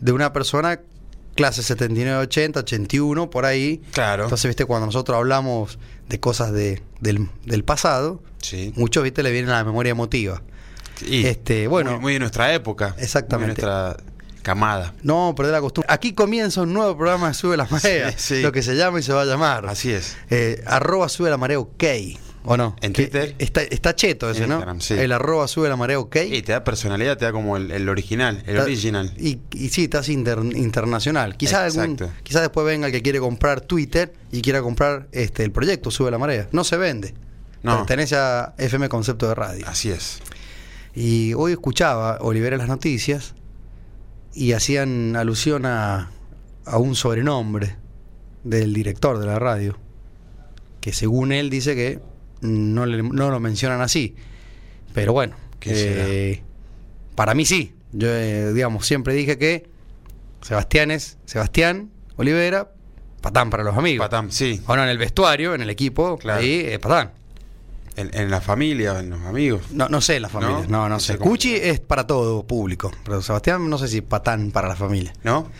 de una persona clase 79, 80, 81, por ahí. Claro. Entonces, viste, cuando nosotros hablamos de cosas de, del, del pasado, Sí. muchos, viste, le vienen a la memoria emotiva. Y Este, bueno. Muy, muy de nuestra época. Exactamente. Muy de nuestra camada. No perder la costumbre. Aquí comienza un nuevo programa de Sube la Marea, Sí, sí. lo que se llama y se va a llamar. Así es. Eh, arroba Sube la Marea OK, ¿o no? En Twitter. Está, está cheto ese, ¿no? Sí. El arroba Sube la Marea OK. Y te da personalidad, te da como el, el original, el Está- original. Y, y sí, estás inter- internacional. Quizás algún, quizás después venga el que quiere comprar Twitter y quiera comprar este el proyecto Sube la Marea. No se vende. No. Pertenece a FM Concepto de Radio. Así es. Y hoy escuchaba Olivera en las noticias y hacían alusión a, a un sobrenombre del director de la radio, que según él dice que no, le- no lo mencionan así. Pero bueno, ¿Qué eh, para mí sí. Yo, eh, digamos, siempre dije que Sebastián es Sebastián Olivera, patán para los amigos. Patán, sí. No, en el vestuario, en el equipo, Claro. ahí, eh, patán. En, en la familia, en los amigos. No, no sé la familia, no, ¿No? no, sé. Cuchi es para todo público, pero Sebastián no sé si patán para la familia. ¿No?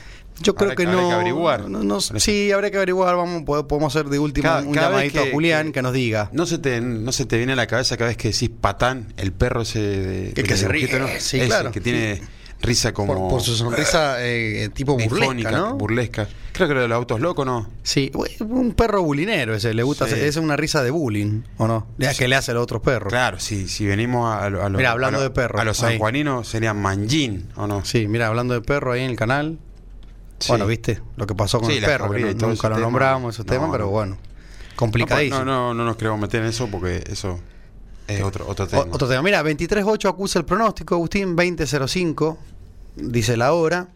Yo creo Habrá que que- habrá no. que averiguar. no- no- sí, habría que averiguar. Vamos, pod- podemos hacer de último Cada- un cada llamadito que- a Julián que- que, nos diga. ¿No se, te, ¿No se te viene a la cabeza cada vez que decís patán, el perro ese de, El que se ríe, ¿no? sí, Ese, claro. que tiene risa como... por, por su sonrisa eh, tipo burlesca, ¿no? burlesca. Creo que lo de los autos locos, ¿no? Sí, un perro bulinero ese, le gusta, Sí. hacer- es una risa de bullying, ¿o no? Ya que le hace a los otros perros. Claro, sí, si venimos a, a lo- a los... Mira, hablando a de perros, A los sanjuaninos serían manjín, ¿o no? Sí, mira, hablando de perro ahí en el canal. Sí. Bueno, viste lo que pasó con Sí, el perro, que no- nunca ese lo tema. nombramos esos No, temas, pero no. bueno, No, complicadísimo. no, no, no nos queremos meter en eso porque eso es otro, otro tema. O- Otro tema. Mira, 23.8 acusa el pronóstico, Agustín, 20.05, dice la hora,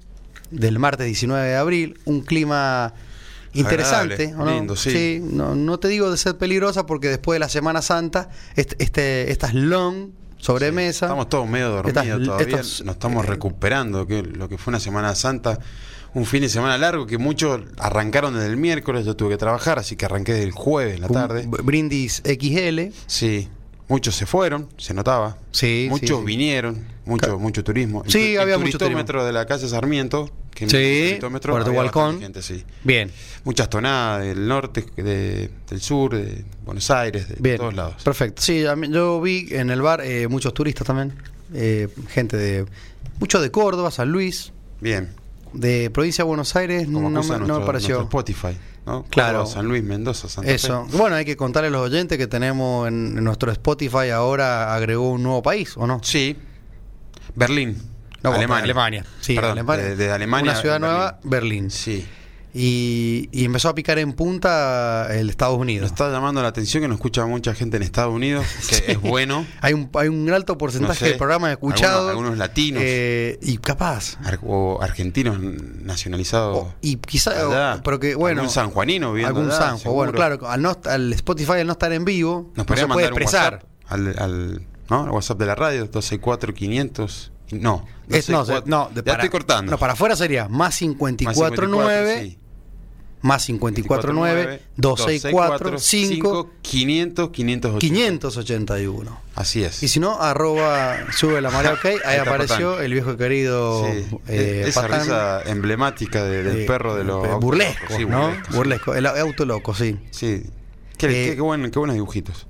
del martes 19 de abril. Un clima interesante, Agradable, ¿o no? lindo, sí. no, no te digo de ser peligrosa porque después de la Semana Santa, este, este, estas long sobremesa. Estamos todos medio dormidos Estas- todavía, estos, nos estamos eh, recuperando, que lo que fue una Semana Santa, un fin de semana largo que muchos arrancaron desde el miércoles, yo tuve que trabajar, así que arranqué desde el jueves en la un tarde. Brindis XL. Sí, muchos se fueron, se notaba. Sí, muchos sí, sí. vinieron, mucho, mucho turismo. El Sí, tu- había el mucho turistómetro de la calle Sarmiento, que Sí, el Puerto bastante gente, sí. Bien, Muchas tonadas del norte, de- del sur, de Buenos Aires, de bien. todos lados. Perfecto. Sí, yo vi en el bar eh, muchos turistas también. eh, gente de. Muchos de Córdoba, San Luis. Bien, De provincia de Buenos Aires como no, me, no nuestro, me pareció. Spotify, ¿no? Claro. San Luis, Mendoza, Santa Fe. Eso. Bueno, hay que contarle a los oyentes que tenemos en, en nuestro Spotify ahora agregó un nuevo país, ¿o no? Sí. Berlín. No, Alemania. Alemania. Sí, Perdón, Alemania. de- de Alemania Una ciudad a nueva, Berlín. Sí. Y, y empezó a picar en punta el Estados Nos Unidos. está llamando la atención que nos escucha mucha gente en Estados Unidos, que es bueno. Hay un, hay un alto porcentaje No sé, de programas escuchados. algunos- algunos latinos. eh, y capaz. Ar- o argentinos nacionalizados. o- y quizá, pero que bueno. Algún sanjuanino viendo Algún allá, sanjo. Bueno, claro, al, no, al Spotify al no estar en vivo, Nos no se puede mandar un expresar. WhatsApp al, al, ¿no? al WhatsApp de la radio, 264 500. No, Es- no, 264. no, de ya para- estoy cortando. No, para afuera sería más Más 549 sí. más 549 264 5 500 580. 581. Así es. Y si no, arroba sube la marea ok, ahí, Ahí apareció Patán. el viejo querido Sí, eh, esa Patán, risa emblemática de- del eh, perro de los eh, autos burlesco, locos. Sí, ¿no? burlesco. Burlesco, el auto loco, sí. Sí. Qué, Eh, qué- qué buen- qué buenos dibujitos.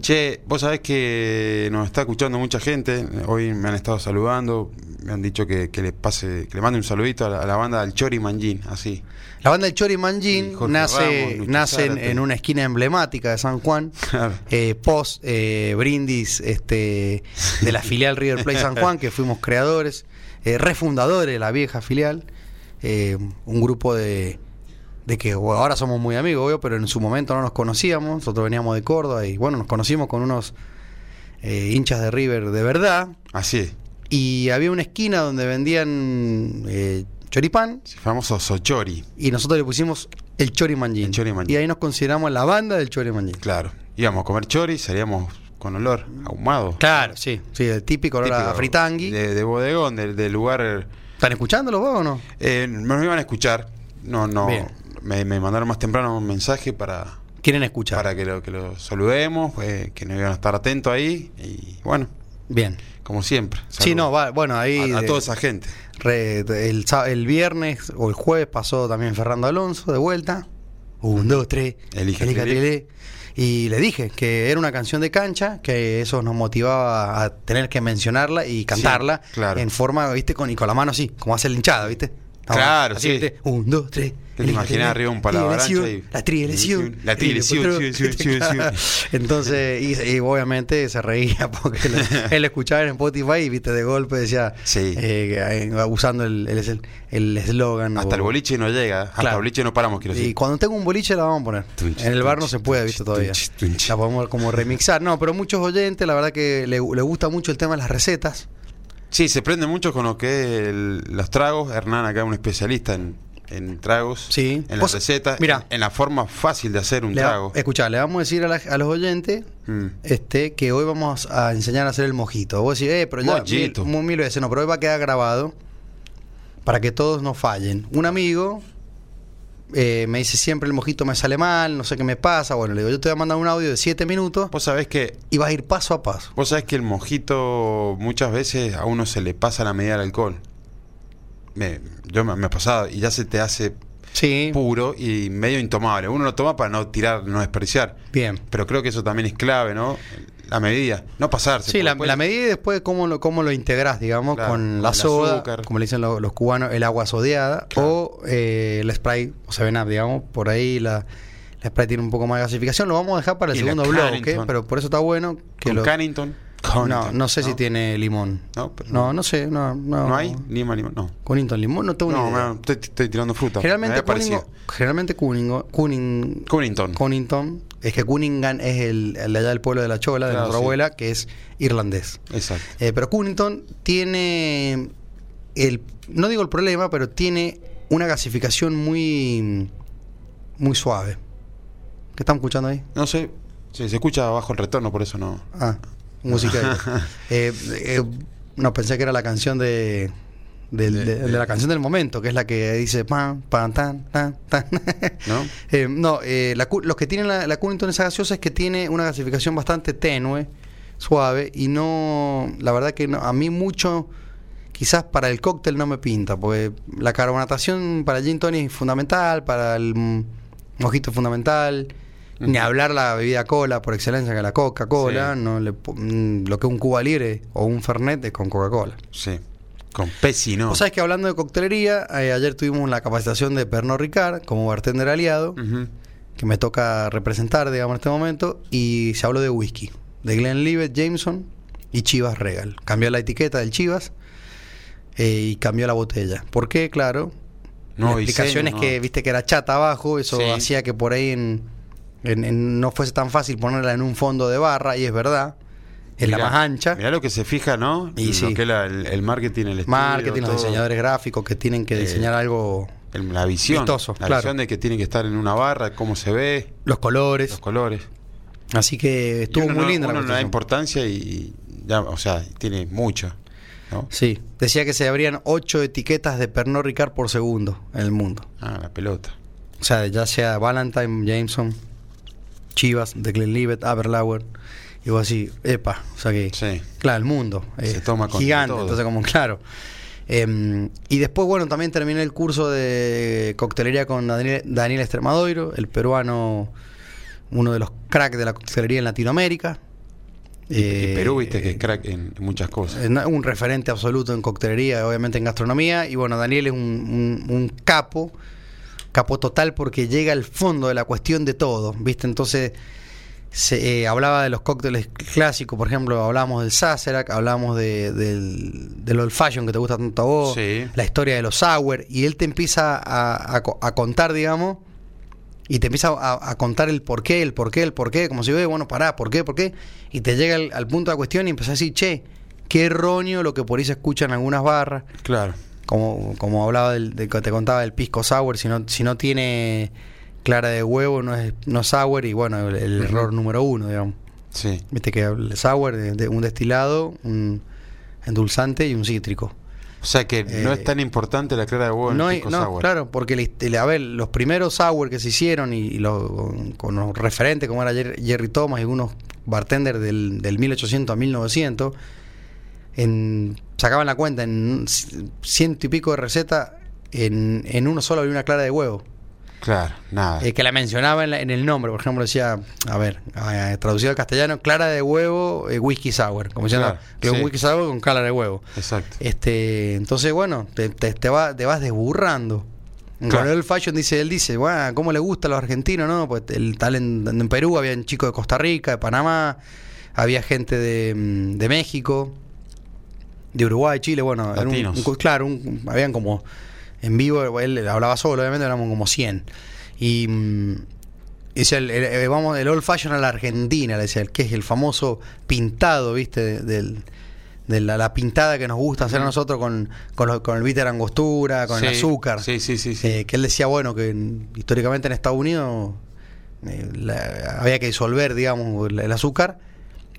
Che, vos sabés que nos está escuchando mucha gente. Hoy me han estado saludando. Me han dicho que, que le pase, que le mande un saludito a la, a la banda del Chori Manjin, así. La banda del Chori Manjin nace, Ramos, nace en, una esquina emblemática de San Juan, Claro. eh, post eh, brindis este, de la filial River Plate San Juan, que fuimos creadores, eh, refundadores de la vieja filial, un grupo de, de que bueno, ahora somos muy amigos, obvio, pero en su momento no nos conocíamos, nosotros veníamos de Córdoba y bueno, nos conocimos con unos eh, hinchas de River de verdad, Así. y había una esquina donde vendían eh, choripán, famoso Sochori. y nosotros le pusimos el Chori Manjin. El Chori Manjin. Y ahí nos consideramos la banda del Chori Manjin. Claro. Íbamos a comer chori, salíamos con olor ahumado. Claro, sí, sí, el típico olor a fritangui. De, de bodegón, del lugar. ¿Están escuchándolo vos o no? Eh, nos iban a escuchar. No, no. Bien. Me, me mandaron más temprano un mensaje para, Quieren escuchar. para que lo, que lo saludemos, pues, que nos iban a estar atentos ahí. Y bueno, Bien. Como siempre. Sí, no, va, bueno, ahí. A, a de- toda esa gente. re- el, el viernes o el jueves pasó también Fernando Alonso de vuelta. Un, dos, tres. Elige. Tele. Y le dije que era una canción de cancha, que eso nos motivaba a tener que mencionarla y cantarla claro. en forma, viste, con, y con la mano así, como hace el hinchada, viste. Claro, sí. ¿viste? Un, dos, tres. Te Tele. arriba un Trieleción, y- La trieleción. La Y. Claro. Entonces, y, y obviamente se reía porque él, él escuchaba en Spotify y viste de golpe decía, Sí. eh, eh, usando el el- el eslogan. Hasta o- el boliche no llega. Hasta Claro. el boliche no paramos, quiero Y decir. cuando tengo un boliche la vamos a poner. Tunch, en el bar no se puede, viste, todavía. tunch. La podemos como remixar. No, pero muchos oyentes, la verdad que le, le gusta mucho el tema de las recetas. Sí, se prende mucho con lo que es el- los tragos. Hernán acá es un especialista en, en tragos. Sí. En la receta. mirá. En, la forma fácil de hacer un Le, trago. escuchá, le vamos a decir a, la- a los oyentes Mm. este, que hoy vamos a enseñar a hacer el mojito. Vos decís, eh, pero ya Mojito. mil, mil veces, no, pero hoy va a quedar grabado para que todos no fallen. Un amigo eh, me dice siempre el mojito me sale mal, no sé qué me pasa. Bueno, le digo, yo te voy a mandar un audio de 7 minutos Vos sabés que y vas a ir paso a paso. Vos sabés que el mojito muchas veces a uno se le pasa la medida del alcohol. Me, yo me, me ha pasado y ya se te hace Sí, puro y medio intomable. Uno lo toma para no tirar, no desperdiciar. bien. Pero creo que eso también es clave, ¿no? La medida, no pasarse. Sí, la, después- la medida y después cómo lo, cómo lo integrás, digamos, Claro, con con la soda, azúcar. como le dicen lo- los cubanos, el agua sodeada, Claro. o eh, el spray, o Seven Up, digamos, por ahí la, la spray tiene un poco más de gasificación. Lo vamos a dejar para el Y segundo bloque, pero por eso está bueno que con lo... Cannington. No, no sé si tiene limón. No, pero No, no sé, no. No, ¿No hay? Lima, lima, no. Cunnington limón, no tengo No, idea. me- estoy, estoy tirando fruta. Generalmente. Cunningo- generalmente Cunningo, Cunning, Cunnington. Cunnington, es que Cunningham es el, el de allá del pueblo de la Chola, de Claro, nuestra sí. abuela, que es irlandés. Exacto. Eh, pero Cunnington tiene el no digo el problema, pero tiene una gasificación muy muy suave. ¿Qué estamos escuchando ahí? No sé, sí, se escucha bajo el retorno, por eso no. Ah, música. Eh, eh, no, pensé que era la canción de De- de, de de- la canción del momento, que es la que dice pan, pan, tan, tan, tan. ¿No? Eh, no, eh, la los que tienen la, la Cunnington esa gaseosa es que tiene una gasificación bastante tenue, suave, y no, la verdad que no- a mí mucho, quizás para el cóctel no me pinta, porque la carbonatación para el gin tonic es fundamental, para el mm, mojito es fundamental, ni hablar la bebida cola por excelencia, que la Coca-Cola, Sí. no le mm, lo que un Cuba Libre o un Fernet es con Coca-Cola. Sí. Con Pepsi, ¿no? Vos sabés que hablando de coctelería, eh, ayer tuvimos la capacitación de Pernod Ricard como bartender aliado que me toca representar, digamos, en este momento, y se habló de whisky, de Glenlivet, Jameson y Chivas Regal. Cambió la etiqueta del Chivas eh, y cambió la botella. ¿Por qué? Claro. No, la explicación es que, viste, que era chata abajo, eso Sí. hacía que por ahí en, en- en- no fuese tan fácil ponerla en un fondo de barra, y es verdad, es la más ancha. Mirá lo que se fija, ¿no? Y lo sí. que la- el, el marketing, el estudio, Marketing, los diseñadores gráficos que tienen que Eh, diseñar algo, El- la visión. Vistoso, la claro. visión de que tiene que estar en una barra, cómo se ve, los colores. los colores. Así que estuvo muy no- linda la da importancia y ya, o sea, tiene mucho. ¿no? Sí, decía que se abrían ocho etiquetas de Pernod Ricard por segundo en el mundo. Ah, la pelota. O sea, ya sea Valentine, Jameson, Chivas, de Glenlivet, Aberlour. Y vos así, epa, o sea que, Sí. claro, el mundo Se es toma con gigante, todo. entonces como claro. Em, y después, bueno, también terminé el curso de coctelería con Daniel, Daniel Extremadoiro, el peruano, uno de los cracks de la coctelería en Latinoamérica. Y, y Eh, Perú, viste, que es crack en, muchas cosas. un referente absoluto en coctelería, obviamente en gastronomía. Y bueno, Daniel es un, un- un capo, capo total porque llega al fondo de la cuestión de todo, ¿viste? Entonces, se, eh, hablaba de los cócteles clásicos, por ejemplo, hablábamos del Sazerac, hablábamos de, del, del Old Fashion que te gusta tanto a vos, Sí. la historia de los Sour, y él te empieza a, a co- a contar, digamos, y te empieza a, a contar el por qué, el por qué, el por qué, como si, "Oye, bueno, pará, ¿por qué, por qué? Y te llega al, al punto de la cuestión y empieza a decir, che, qué erróneo lo que por ahí se escucha en algunas barras, Claro. Como, como hablaba del, de que te contaba del pisco sour, si no, si no tiene clara de huevo, no es, no es sour, y bueno, el, error número uno, digamos. Sí. Viste que el sour de, de un destilado, un endulzante y un cítrico. O sea que no Eh, es tan importante la clara de huevo en No, el pisco no, sour. claro, porque el- a ver, los primeros sour que se hicieron y, y los- con, con los referentes como era Jer- Jerry Thomas y unos bartenders del, del 1800 a 1900, en, sacaban la cuenta en ciento y pico de recetas, en, en uno solo había una clara de huevo. Claro, nada. Eh, que la mencionaba en, la- en el nombre, por ejemplo, decía, a ver, eh, traducido al castellano, clara de huevo, eh, whisky sour. Como diciendo, Claro, que un whisky sour con clara de huevo. Exacto. Este, entonces, bueno, te, te, te va- te vas desburrando. Claro. el fashion dice, él dice, bueno, ¿cómo le gusta a los argentinos, no? Pues el tal en, en Perú, había chicos de Costa Rica, de Panamá, había gente de, mm, de México, de Uruguay, Chile, bueno, era un- claro, un- habían como en vivo, él hablaba solo, obviamente éramos como 100. Y mm, dice, el, el- el- vamos, el old fashion a la Argentina, le decía, el que es el famoso pintado, ¿viste? de- del, de la, la pintada que nos gusta hacer a nosotros con, con, lo- con el bitter angostura, con el azúcar. Sí, sí, sí. sí. Eh, que él decía, bueno, que en- históricamente en Estados Unidos eh, la- había que disolver, digamos, el, el azúcar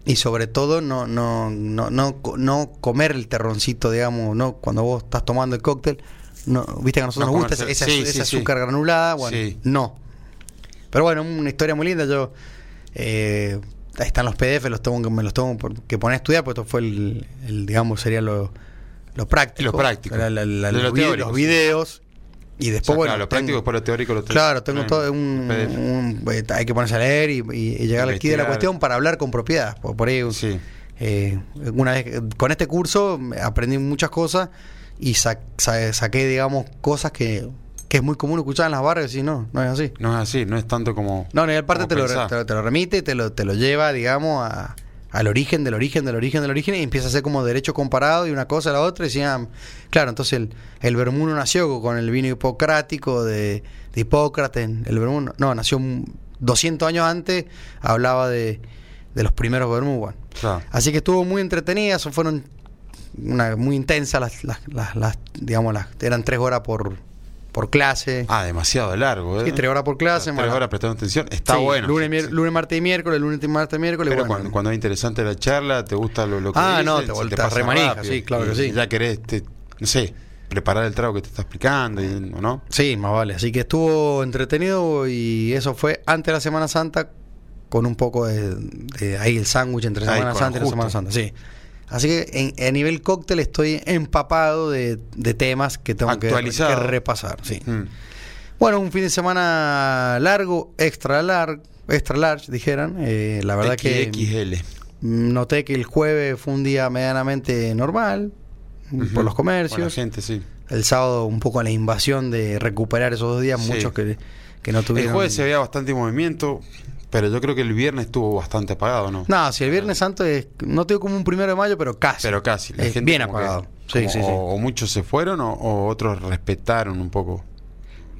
y sobre todo no, no, no, no, no comer el terroncito, digamos, no cuando vos estás tomando el cóctel, no, viste que a nosotros No nos gusta ese, sí, ese sí, sí. azúcar granulada, bueno, no. Pero bueno, una historia muy linda, yo... eh, ahí están los PDF, los tengo me los tengo que poner a estudiar, porque esto fue el, el, digamos, sería lo, lo práctico. Lo práctico. Era la- la- De lo los, vi- teórico, los videos. Y O después, sea, bueno, claro, lo tengo- práctico después lo teórico lo Claro, tengo en todo un, PDF. un- eh, hay que ponerse a leer y, y- y llegar al quid de la cuestión para hablar con propiedad. Por, por ahí, Sí. eh, una vez con este curso aprendí muchas cosas y sa- sa- saqué, digamos, cosas que, que es muy común escuchar en las barrios y no, no es así. No es así, no es tanto como. No, y aparte como te lo, te, lo, te lo remite, te lo, te lo lleva, digamos, a- al origen del origen del origen del origen y empieza a ser como derecho comparado y una cosa a la otra. Y decían, claro, entonces el, el vermuno nació con el vino hipocrático de, de Hipócrates. El vermuno, no, nació un- 200 años antes, hablaba de, de los primeros. Claro. Así que estuvo muy entretenida, eso fueron una, muy intensas las, las, las, las- digamos, las, eran tres horas por, por clase. Ah, demasiado largo, ¿eh? Sí, tres horas por clase. Tres horas prestando atención. Está Sí, bueno. Lunes, Sí. lunes, martes y miércoles, lunes, martes y miércoles. Pero bueno. cuando, cuando es interesante la charla, te gusta lo, lo que Ah, no, te se volteas pasa remanija, rápido. sí, claro Y- que sí. ya querés, te- no sé, preparar el trago que te está explicando, y- ¿o no? Sí, más vale. Así que estuvo entretenido y eso fue antes de la Semana Santa con un poco de, de ahí el sándwich entre Semana Santa y la. Semana Santa, sí. Así que en, a nivel cóctel estoy empapado de, de temas que tengo que, que repasar, sí. Mm. Bueno, un fin de semana largo, extra largo, extra large, dijeran. Eh, la verdad que XXL. noté que el jueves fue un día medianamente normal Ujú. por los comercios. Gente, sí. El sábado un poco la invasión de recuperar esos dos días, Sí. muchos que, que no El tuvieron. jueves se veía bastante movimiento, pero yo creo que el viernes estuvo bastante apagado, ¿no? No, si el Viernes Santo es, no tengo como un primero de mayo, pero casi. Pero casi. La Es gente bien que- apagado. Sí, sí, sí. O, o muchos se fueron o, o otros respetaron un poco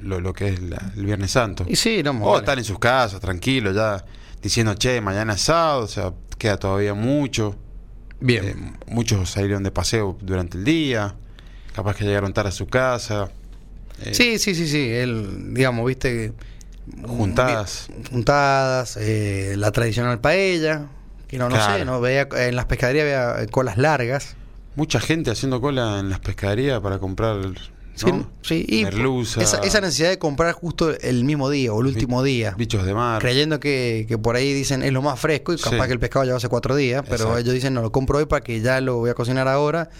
lo, lo que es la- el Viernes Santo. Y sí, no, O vale. están en sus casas, tranquilos, ya diciendo, che, mañana es sábado, o sea, queda todavía mucho. Bien. Eh, muchos salieron de paseo durante el día, capaz que llegaron tarde a su casa. Eh, sí, sí, sí, sí. Él, digamos, viste. Juntadas. Juntadas, eh, la tradicional paella. Que no, no Claro. sé, no veía en las pescaderías había colas largas. Mucha gente haciendo cola en las pescaderías para comprar ¿no? Sí, sí, y merluza, esa, esa necesidad de comprar justo el mismo día o el último día. bichos de mar. creyendo que, que por ahí dicen es lo más fresco y capaz Sí. que el pescado lleva hace cuatro días, pero Exacto. ellos dicen no lo compro hoy para que ya lo voy a cocinar ahora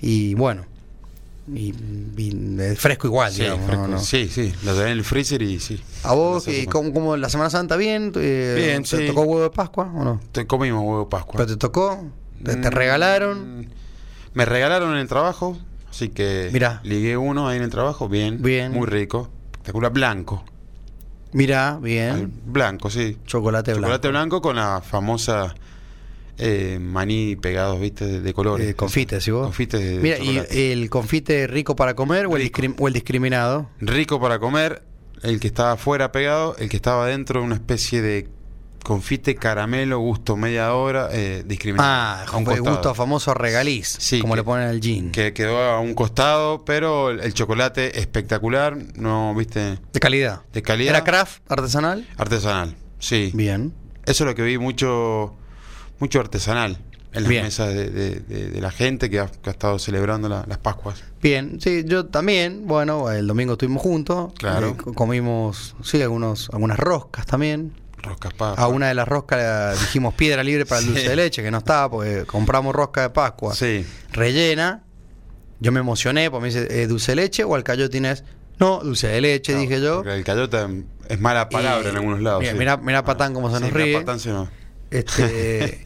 y bueno, y, y es fresco igual, Sí, digamos, fresco. no, sí, sí, lo tenés en el freezer y sí. A vos, eh, cómo- ¿cómo, cómo la Semana Santa bien? Eh, Bien, ¿Te sí. tocó huevo de Pascua o no? Te comimos huevo de Pascua. ¿Pero te tocó? ¿Te, te Mm, regalaron? Me regalaron en el trabajo, así que Mirá. ligué uno ahí en el trabajo, bien. Bien. Muy rico. Espectacular, blanco. Mirá, Al- bien. Blanco, sí. Chocolate blanco. Chocolate blanco con la famosa eh, maní pegados, viste, de, de colores. Eh, confite, ¿sí vos? Confites de Mira, ¿y el confite rico para comer o el, o el discriminado? Rico para comer, el que estaba afuera pegado, el que estaba adentro, una especie de confite caramelo, gusto media hora, eh, discriminado. Ah, a un costado. gusto famoso regaliz, Sí, como que- le ponen al gin. Que quedó a un costado, pero el, el chocolate espectacular, no, viste, De calidad. de calidad. ¿Era craft artesanal? Artesanal, sí. Bien. Eso es lo que vi mucho, mucho artesanal en las Bien. mesas de, de- de- de la gente que ha, que ha estado celebrando la- las Pascuas. Bien, sí, yo también, bueno, el domingo estuvimos juntos. Claro. eh, co- comimos, sí, algunos, algunas roscas también. Roscas Pascua. A una de las roscas dijimos piedra libre para el Sí. dulce de leche, que no estaba, porque compramos rosca de Pascua Sí. rellena. Yo me emocioné, porque me dice, ¿eh, ¿dulce de leche o alcayote tienes? No, dulce de leche, No, dije yo. El cayota es mala palabra Y- en algunos lados. Mira, sí. mira- mira Patán cómo se nos mira ríe. Patán se nos- Este,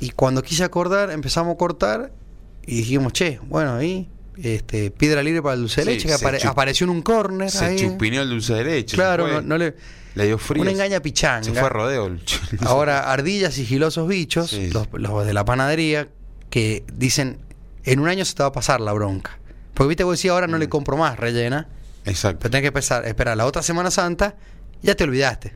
y cuando quise acordar, empezamos a cortar y dijimos, che, bueno, ahí, este, piedra libre para el dulce de Sí, leche, que apare- apareció en un corner Se ahí. chupineó el dulce de leche. Claro, no, le. Le dio frío. Una engaña pichanga. Se fue a rodeo. Ahora, ardillas sigilosos bichos, Sí. los, los de la panadería, que dicen, en un año se te va a pasar la bronca. Porque viste, vos decís, ahora no le Mm. compro más rellena, Exacto. pero tenés que empezar, esperar la otra Semana Santa, ya te olvidaste.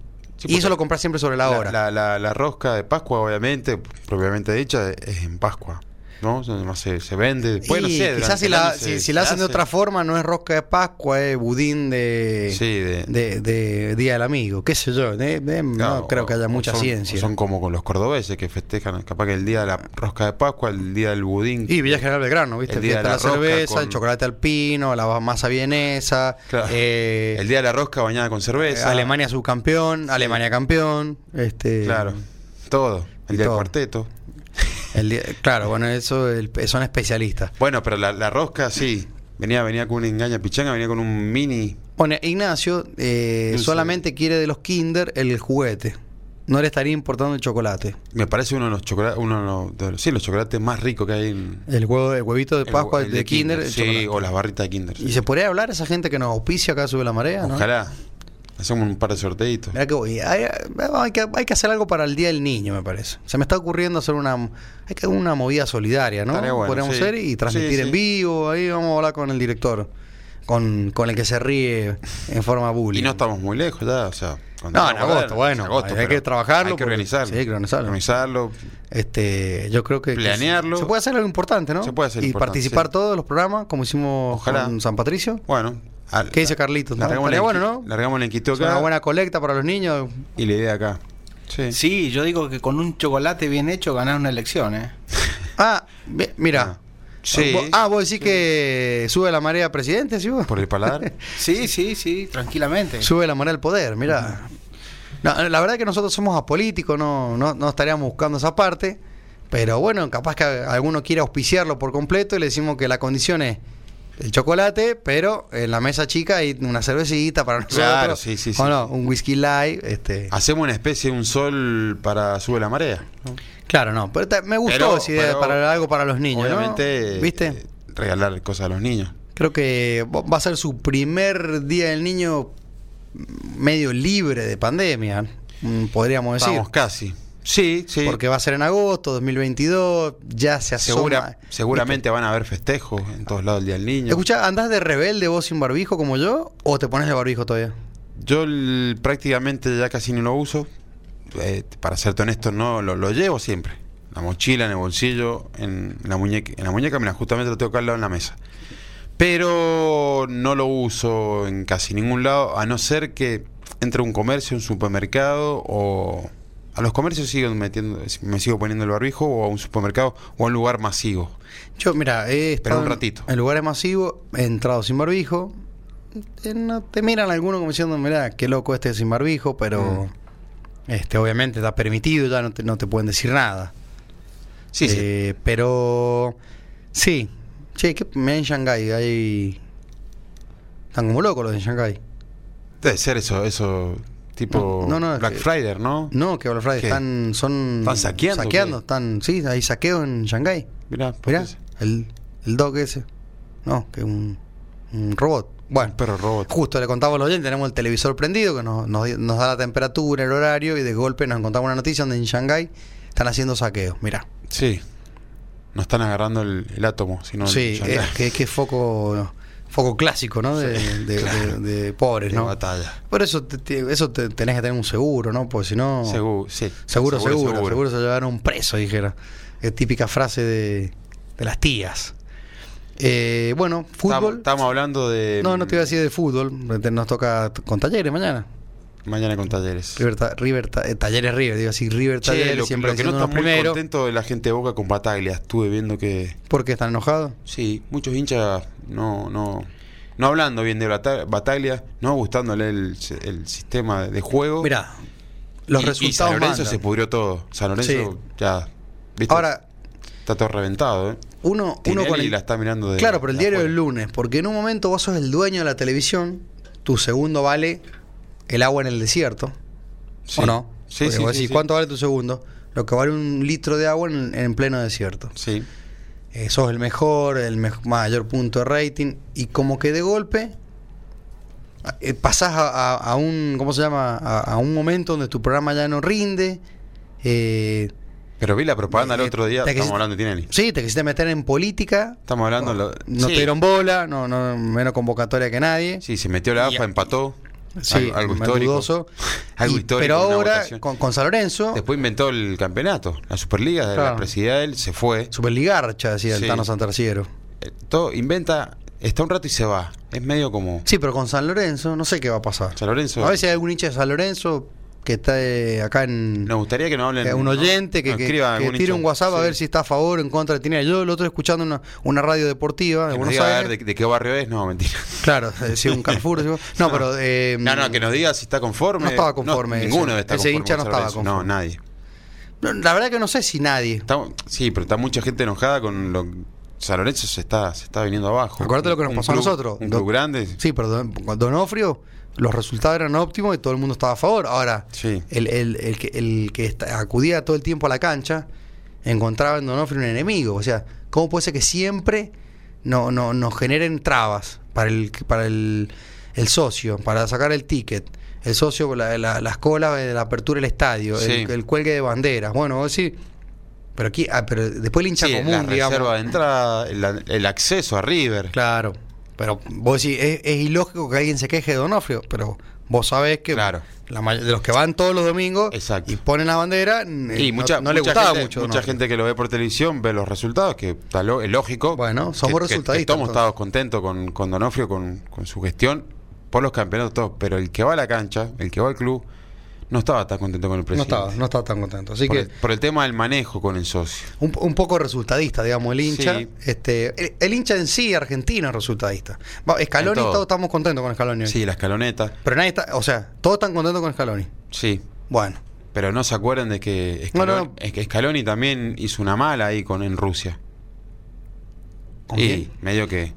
Sí, y eso lo compras siempre sobre la hora. La, la- la rosca de Pascua, obviamente, propiamente dicha, es en Pascua. ¿No? Además se, se vende. Bueno, quizás si la, si, la hacen de otra forma, no es rosca de Pascua, es budín de, Sí, de. de, de Día del Amigo, qué sé yo. no creo que haya mucha son- ciencia. Son como con los cordobeses que festejan, capaz que el día de la rosca de Pascua, el día del budín. Y Villa General Belgrano, ¿viste? El día de la cerveza, con- el chocolate alpino, la masa vienesa, Claro. eh, el día de la rosca bañada con cerveza. Alemania subcampeón, Alemania campeón, este Claro. Todo. El día todo. del cuarteto. El día- claro, bueno, eso el- son especialistas. Bueno, pero la, la rosca sí. Venía, venía con una engaña pichanga, venía con un mini. Bueno, Ignacio eh, solamente quiere de los Kinder el juguete. No le estaría importando el chocolate. Me parece uno de los chocolates, uno de los, sí, los chocolates más ricos que hay en. El huevo, el huevito de Pascua el de, Kinder, Sí, o las barritas de Kinder. Y se podría hablar a esa gente que nos auspicia acá sube la marea, ¿no? Hacemos un par de sorteitos. Mirá que voy. Hay, hay que, hay que hacer algo para el Día del Niño, me parece. Se me está ocurriendo hacer una hay que una movida solidaria, ¿no? Bueno, Podríamos sí. hacer y transmitir Sí, en vivo. Ahí vamos a hablar con el director, con, con el que se ríe en forma bullying. Y no estamos muy lejos ya, o sea. No, en ver, agosto, bueno, en agosto, hay que trabajarlo Hay que porque- organizarlo. sí, hay que organizarlo. Organizarlo. Este, yo creo que que Planearlo. se puede hacer algo importante, ¿no? Se puede hacer y participar sí. todos los programas como hicimos Ojalá. con San Patricio. Bueno. Al- ¿Qué dice Carlitos? no? Largamos la bueno, ¿no? Largamos la enquito Es una acá. buena colecta para los niños. Y la idea acá. Sí. Sí, yo digo que con un chocolate bien hecho ganás una elección, ¿eh? Ah, mira. Ah, sí. Vos- Ah, vos decís que sube la marea presidente, ¿sí vos? Por el paladar. Sí, sí, sí, tranquilamente. Sube la marea al poder, mira. No, la verdad que nosotros somos apolíticos, no, no, no estaríamos buscando esa parte. Pero bueno, capaz que alguno quiere auspiciarlo por completo y le decimos que la condición es el chocolate, pero en la mesa chica hay una cervecita para nosotros. Claro, sí, sí, sí. O no, un whisky light. Este. Hacemos una especie de un sol para sube la marea. ¿no? Claro, no. Pero me gustó Pero- esa idea pero, para algo para los niños, ¿no? Obviamente. ¿Viste? eh, regalar cosas a los niños. Creo que va a ser su primer día del niño medio libre de pandemia, podríamos decir. Vamos casi. Sí, sí. Porque va a ser en agosto 2022, ya se asoma. Segura- seguramente van a haber festejos en todos lados el Día del Niño. Escucha, ¿andás de rebelde vos sin barbijo como yo o te pones el barbijo todavía? Yo el- prácticamente ya casi no lo uso. Eh, para serte honesto, no lo, lo llevo siempre. La mochila, en el bolsillo, en la muñeca. En la muñeca, mira, justamente lo tengo acá al lado en la mesa. Pero no lo uso en casi ningún lado, a no ser que entre un comercio, un supermercado o... A los comercios sigo metiendo, me sigo poniendo el barbijo o a un supermercado o a un lugar masivo. Yo, mira, he un ratito. En, lugares masivos, he entrado sin barbijo. Te, no- te miran algunos como diciendo, mira, qué loco este sin barbijo, pero Mm. este obviamente está permitido, ya no te, no te pueden decir nada. Sí, sí. Eh, Pero sí, che, que me en Shanghái hay están como locos los de Shanghái. Debe ser eso, eso tipo No, no, no, es Black que- Friday, ¿no? No, que Black Friday ¿Qué? están son ¿Están saqueando, saqueando, qué? están sí, hay saqueo en Shanghái. Mirá, ¿por Mirá, el el dog ese. No, que un un robot. Bueno, Un perro robot. Justo le contaba a los oyentes, tenemos el televisor prendido que nos, nos, da la temperatura, el horario y de golpe nos encontramos una noticia donde en Shanghái están haciendo saqueos. Mira, Sí. No están agarrando el, el átomo, sino sí, el es que, que foco foco clásico, ¿no? De, Sí, de- claro. de- de pobres, de ¿no? batalla. Por eso te- te- eso te- tenés que tener un seguro, ¿no? Porque si no Seguro, sí. seguro, seguro, seguro, se llevaron un preso, dijera. Es típica frase de, las tías. Eh, bueno, fútbol. estamos hablando de No, no te iba a decir de fútbol. Nos toca con talleres mañana. Mañana con talleres. River, Ta- River Ta- eh, Talleres River, digo así, River Che, Talleres, lo, siempre lo que no está muy contento de la gente de Boca con Bataglia. Estuve viendo que ¿Por qué están enojados? sí, muchos hinchas no no no hablando bien de Bata- Bataglia, no gustándole el, el sistema de juego. Mirá, los y, resultados y San Lorenzo mandan. se pudrió todo. San Lorenzo Sí. ya. ¿viste? Ahora, está todo reventado, ¿eh? uno, uno con el- la está mirando de. Claro, pero el de diario del lunes, porque en un momento vos sos el dueño de la televisión, tu segundo vale el agua en el desierto, Sí. ¿o no? Sí, Porque sí, vos decís. ¿cuánto vale tu segundo? Lo que vale un litro de agua en, en pleno desierto. Sí. Eh, sos el mejor, el mej- mayor punto de rating, y como que de golpe eh, pasás a, a- a un, ¿cómo se llama? A, a un momento donde tu programa ya no rinde. eh, Pero vi la propaganda el Eh, otro día. Estamos hablando de Tinelli. sí, te quisiste meter en política. Estamos hablando. lo- No sí. te dieron bola, no, no, menos convocatoria que nadie. Sí, se metió la AFA, empató. Sí, algo, histórico. dudoso. Algo Y- histórico. Pero ahora, con, con San Lorenzo, Después inventó el campeonato, la Superliga, de Claro. la presidía él, se fue. Superligarcha, decía Sí. el Tano Santarciero. Eh, Todo inventa, está un rato y se va. Es medio como Sí, pero con San Lorenzo, no sé qué va a pasar. San Lorenzo. A ver si hay algún hincha de San Lorenzo que está eh, acá en. Nos gustaría que nos hablen. eh, un ¿no? oyente que, que- tire un WhatsApp a ver si está a favor o en contra de Tinelli. Yo lo otro escuchando una, una radio deportiva de Buenos a ver de, de qué barrio es, no, mentira. Claro, decía un Carrefour. no, pero. eh, No, no, que nos diga si está conforme. No estaba conforme ese- ninguno está ese conforme hincha no estaba conforme. No, nadie. no, La verdad que no sé si nadie. Está- sí, pero está mucha gente enojada con lo. San Lorenzo se está, se está viniendo abajo. Acuérdate lo que nos pasó a nosotros. Un Do- club grande. Sí, pero Donofrio los resultados eran óptimos y todo el mundo estaba a favor. Ahora, Sí. el, el- el que, el que está- acudía todo el tiempo a la cancha encontraba en Donofrio un enemigo. O sea, ¿cómo puede ser que siempre no, no, nos generen trabas para el, para el, el socio, para sacar el ticket? El socio, la- la- las colas de la apertura del estadio, Sí. el, el cuelgue de banderas. Bueno, vos decís, pero aquí, ah, pero después el hincha Sí, común, la digamos. reserva de entrada, el, el acceso a River. Claro, pero vos decís, es, es ilógico que alguien se queje de Donofrio, pero vos sabés que Claro. la de los que van todos los domingos Exacto. y ponen la bandera, Y no, mucha, no le mucha gustaba gente, mucho. mucha gente que lo ve por televisión ve los resultados, que está lo- es lógico. Bueno, somos que- resultadistas, Que todos estamos contentos con, con Donofrio, con, con su gestión, por los campeonatos, todo. Pero el que va a la cancha, el que va al club, no estaba tan contento con el No presidente. estaba, no estaba tan contento. Así por, que el, por el tema del manejo con el socio. un, un poco resultadista, digamos, el hincha. Sí. Este, el, el hincha en sí argentino es resultadista. Va, Scaloni, En todo. todos estamos contentos con Scaloni. hoy. Sí, la escaloneta. Pero nadie está, o sea, todos están contentos con Scaloni. Sí. Bueno, Pero no se acuerdan de que No, Scaloni, no, no. es que también hizo una mala ahí con en Rusia. ¿con y quién? medio que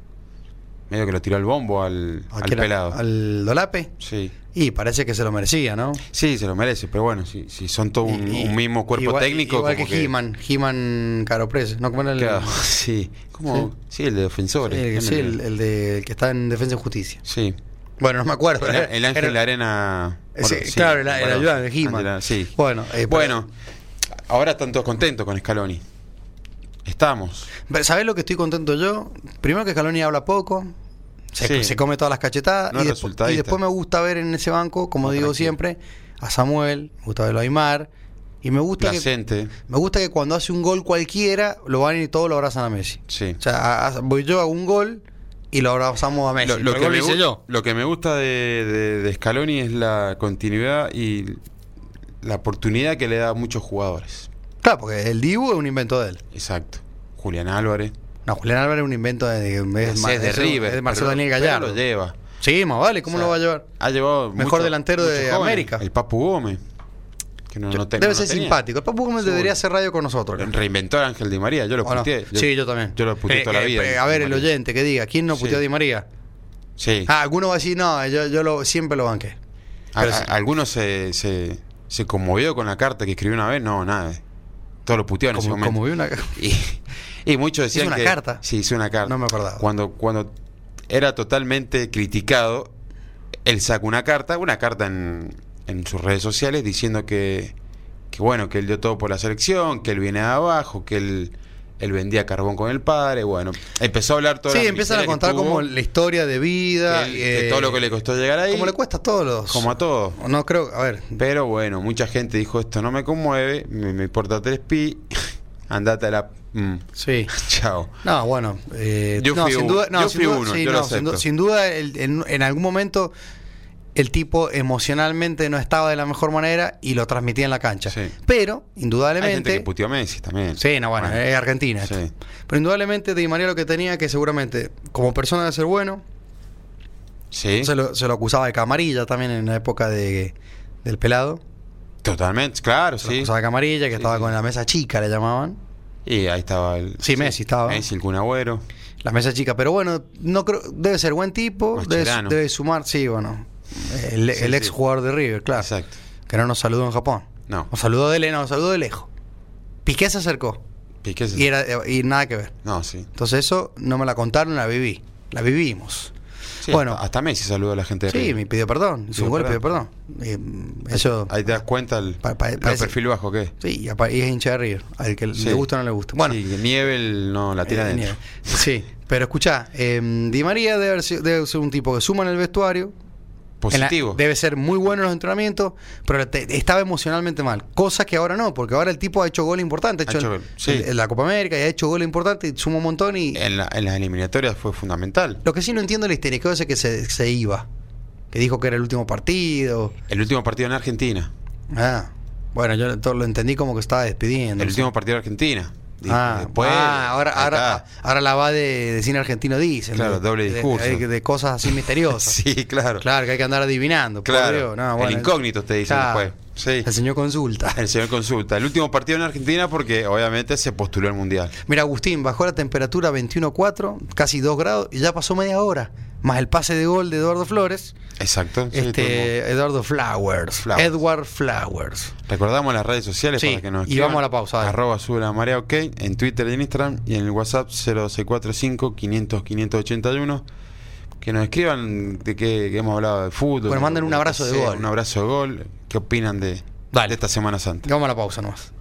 medio que lo tiró el bombo al, ¿A al era? pelado. ¿Al Dolape? Sí. Y parece que se lo merecía, ¿no? Sí, se lo merece, pero bueno, si, si son todo un, Y- un mismo cuerpo igual- técnico. Igual como que He-Man, He-Man Caroprese. ¿No? ¿Cómo era el, Claro, sí, como, sí. el de defensores. el, ¿quién sí, el, el de, el que está en Defensa y Justicia. Sí. Bueno, no me acuerdo. El, el ángel de la arena. Sí, claro, el- el ayudante de He-Man. Sí. Bueno, eh, Bueno, ahora están todos contentos con Scaloni. Estamos. Pero, ¿Sabés lo que estoy contento yo? Primero que Scaloni habla poco, se, Sí. se come todas las cachetadas No y, después me gusta ver en ese banco, como No, digo tranquilo. siempre, a Samuel, me gusta verlo a Aymar y me gusta que me gusta que cuando hace un gol cualquiera lo van y todos lo abrazan a Messi. Sí. O sea, a- a- voy yo hago un gol y lo abrazamos a Messi. Lo, que me hice yo. lo que me gusta de, de, de Scaloni es la continuidad y la oportunidad que le da a muchos jugadores. Claro, porque el Dibu es un invento de él. Exacto. Julián Álvarez. No, Julián Álvarez es un invento de, de, es, de River. es de Marcelo Daniel Gallardo. lo lleva. Sí, más vale, ¿cómo O sea, lo va a llevar? Ha llevado Mejor mucho- delantero de. América. El Papu Gómez. Que no, no ten- Debe no ser tenía. simpático. El Papu Gómez debería hacer radio con nosotros. Reinventó a Ángel Di María. Yo lo puteé. sí, yo también. Yo lo puteé Eh, toda la eh, vida. eh, a ver, el oyente que diga, ¿quién no Sí. puteó a Di María? Sí. Ah, alguno va a decir, no, yo, yo lo, siempre lo banqué. Pero a- sí. algunos se, se, se conmovió con la carta que escribió una vez. No, nada. Todo lo puteó en ese momento. como vi una... Y, y muchos decían ¿Hizo una que- carta? Sí, hizo una carta. No me acordaba. Cuando, cuando era totalmente criticado, él sacó una carta, una carta en, en sus redes sociales diciendo que, que bueno, que él dio todo por la selección, que él viene de abajo, que él, él vendía carbón con el padre, bueno, empezó a hablar todo Sí, empiezan a contar como la historia de vida. eh, todo lo que le costó llegar ahí, Como le cuesta a todos los... como a todos. No creo, a ver, Pero bueno, mucha gente dijo esto no me conmueve, me, me importa tres pi, andate a la... mm, sí. chao. No, bueno, eh, Yo no, fui sin uno, duda, no, yo sin duda, uno, sí, yo lo no, sin, duda el- en, en algún momento el tipo emocionalmente no estaba de la mejor manera y lo transmitía en la cancha. Sí. Pero, Hay gente que indudablemente, puteó a Messi también. sí, no, bueno, es Argentina. esto. Sí. Pero indudablemente Di María lo que tenía que seguramente, como persona de ser bueno, Sí. se, lo, se lo acusaba de camarilla también en la época de, del pelado. Totalmente, claro, sí. Cosa de camarilla, que estaba con la mesa chica, le llamaban. Y ahí estaba el. Sí, Messi estaba. Messi, el Kun Agüero. La mesa chica, pero bueno, no creo, debe ser buen tipo, debe, debe sumar, sí, bueno, el, Sí, el sí. ex jugador de River, claro, Exacto. que no nos saludó en Japón. No. Nos saludó de lejos, nos saludó de lejos. Piqué se acercó Piqué se- y, era, y nada que ver. No, sí. Entonces eso no me la contaron, la viví, la vivimos. Sí, bueno, hasta, hasta Messi saludó a la gente de sí, River. me pidió perdón, un gol pidió perdón. Eh, eso, Ahí te das cuenta el, Pa- pa- el parece- perfil bajo que es. sí, y es hincha de River, al que Sí. le gusta o no le gusta. Bueno, Sí, Nieve no la tira Eh, dentro. nieve. Sí, pero escuchá, eh, Di María debe ser un tipo que suma en el vestuario. En la- Positivo. debe ser muy bueno en los entrenamientos, pero te- estaba emocionalmente mal. Cosa que ahora no, porque ahora el tipo ha hecho gol importante. Ha hecho, hecho en, en la Copa América y ha hecho gol importante y suma un montón. Y En, la- en las eliminatorias fue fundamental. lo que sí no entiendo es la histeria ese que se, se iba. Que dijo que era el último partido. El último partido en Argentina. Ah, bueno, yo todo lo entendí como que estaba despidiendo. El último partido de Argentina. Ah, después, ah, ahora, ahora, ahora la va de, de cine argentino dicen. Claro, doble discurso. De, de cosas así misteriosas. Sí, claro. Claro, que hay que andar adivinando. Claro. No, El bueno, incógnito te dicen claro. después. Sí. El señor consulta. El señor consulta. El último partido en Argentina porque obviamente se postuló al Mundial. Mira, Agustín, bajó la temperatura a 21.4, casi 2 grados, y ya pasó media hora. Más el pase de gol de Eduardo Flores. Exacto. sí, este Eduardo Flowers. Flowers. Edward Flowers. Recordamos las redes sociales Sí, para que nos y vamos a la pausa, dale. Arroba sube la marea ok en Twitter y en Instagram y en el WhatsApp 0645 500 581 que nos escriban de qué que hemos hablado de fútbol. Bueno, manden un abrazo de gol. Un abrazo de gol. ¿Qué opinan de, Dale. de esta Semana Santa? Vamos a la pausa nomás.